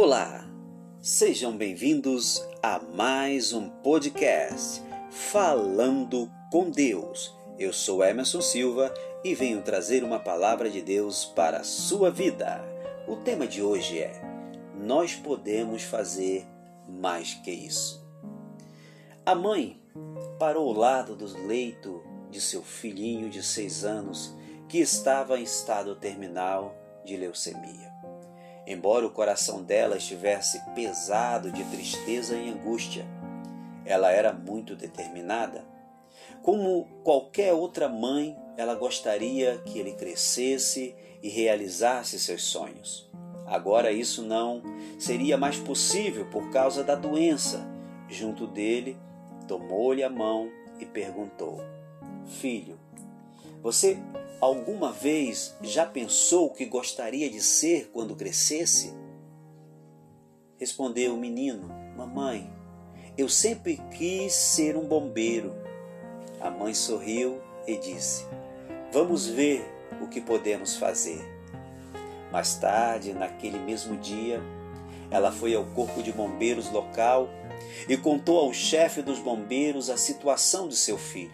Olá, sejam bem-vindos a mais um podcast Falando com Deus. Eu sou Emerson Silva e venho trazer uma palavra de Deus para a sua vida. O tema de hoje é: Nós podemos fazer mais que isso. A mãe parou ao lado do leito de seu filhinho de seis anos que estava em estado terminal de leucemia. Embora o coração dela estivesse pesado de tristeza e angústia, ela era muito determinada. Como qualquer outra mãe, ela gostaria que ele crescesse e realizasse seus sonhos. Agora isso não seria mais possível por causa da doença. Junto dele, tomou-lhe a mão e perguntou: Filho, você alguma vez já pensou o que gostaria de ser quando crescesse? Respondeu o menino: Mamãe, eu sempre quis ser um bombeiro. A mãe sorriu e disse: Vamos ver o que podemos fazer. Mais tarde, naquele mesmo dia, ela foi ao corpo de bombeiros local e contou ao chefe dos bombeiros a situação de seu filho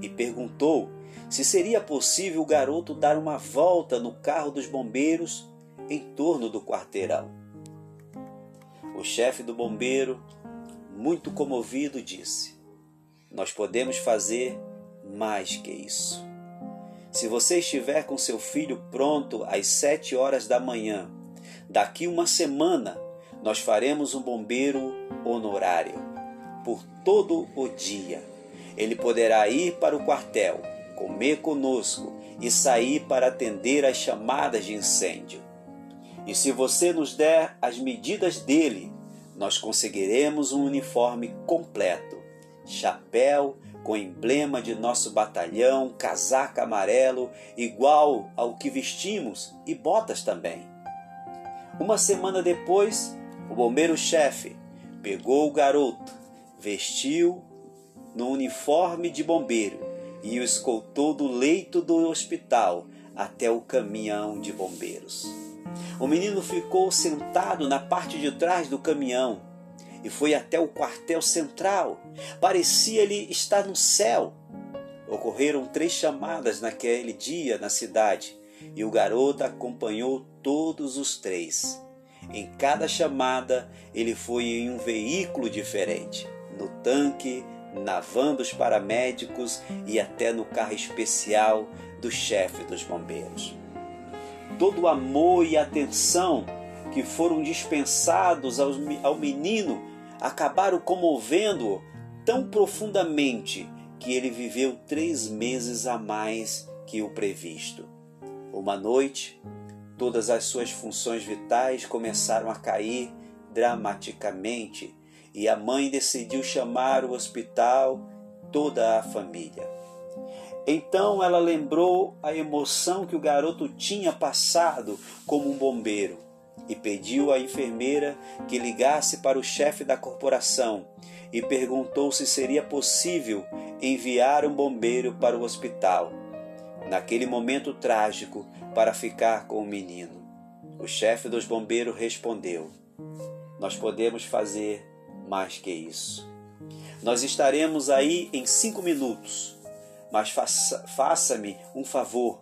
e perguntou se seria possível o garoto dar uma volta no carro dos bombeiros em torno do quarteirão. O chefe do bombeiro, muito comovido, disse: Nós podemos fazer mais que isso. Se você estiver com seu filho pronto às sete horas da manhã, daqui uma semana nós faremos um bombeiro honorário por todo o dia. Ele poderá ir para o quartel comer conosco e sair para atender às chamadas de incêndio. E se você nos der as medidas dele, nós conseguiremos um uniforme completo: chapéu com emblema de nosso batalhão, casaca amarelo igual ao que vestimos e botas também. Uma semana depois, o bombeiro-chefe pegou o garoto, vestiu no uniforme de bombeiro e o escoltou do leito do hospital até o caminhão de bombeiros. O menino ficou sentado na parte de trás do caminhão e foi até o quartel central. Parecia-lhe estar no céu. Ocorreram três chamadas naquele dia na cidade e o garoto acompanhou todos os três. Em cada chamada, ele foi em um veículo diferente no tanque, na van dos paramédicos e até no carro especial do chefe dos bombeiros. Todo o amor e atenção que foram dispensados ao menino acabaram comovendo-o tão profundamente que ele viveu três meses a mais que o previsto. Uma noite, todas as suas funções vitais começaram a cair dramaticamente e a mãe decidiu chamar o hospital toda a família. Então ela lembrou a emoção que o garoto tinha passado como um bombeiro e pediu à enfermeira que ligasse para o chefe da corporação e perguntou se seria possível enviar um bombeiro para o hospital, naquele momento trágico, para ficar com o menino. O chefe dos bombeiros respondeu: Nós podemos fazer mais que isso. Nós estaremos aí em cinco minutos, mas faça-me faça um favor.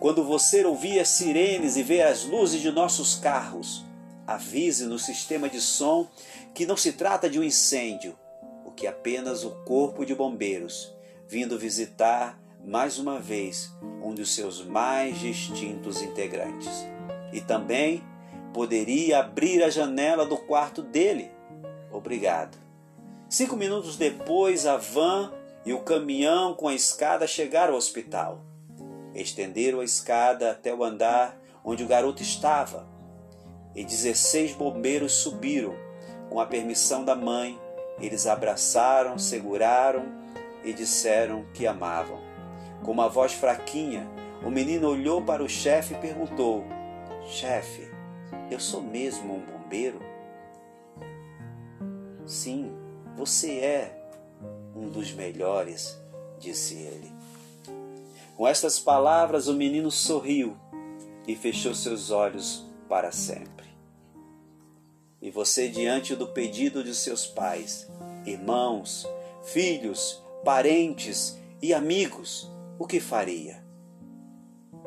Quando você ouvir as sirenes e ver as luzes de nossos carros, avise no sistema de som que não se trata de um incêndio, o que apenas o corpo de bombeiros vindo visitar mais uma vez um dos seus mais distintos integrantes. E também poderia abrir a janela do quarto dele Obrigado. Cinco minutos depois, a van e o caminhão com a escada chegaram ao hospital. Estenderam a escada até o andar onde o garoto estava. E 16 bombeiros subiram. Com a permissão da mãe, eles abraçaram, seguraram e disseram que amavam. Com uma voz fraquinha, o menino olhou para o chefe e perguntou: Chefe, eu sou mesmo um bombeiro? Sim, você é um dos melhores, disse ele. Com estas palavras, o menino sorriu e fechou seus olhos para sempre. E você, diante do pedido de seus pais, irmãos, filhos, parentes e amigos, o que faria?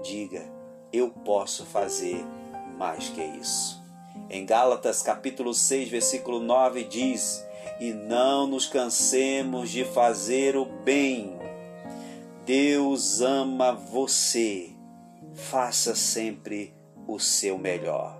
Diga, eu posso fazer mais que isso. Em Gálatas capítulo 6, versículo 9 diz: "E não nos cansemos de fazer o bem. Deus ama você. Faça sempre o seu melhor."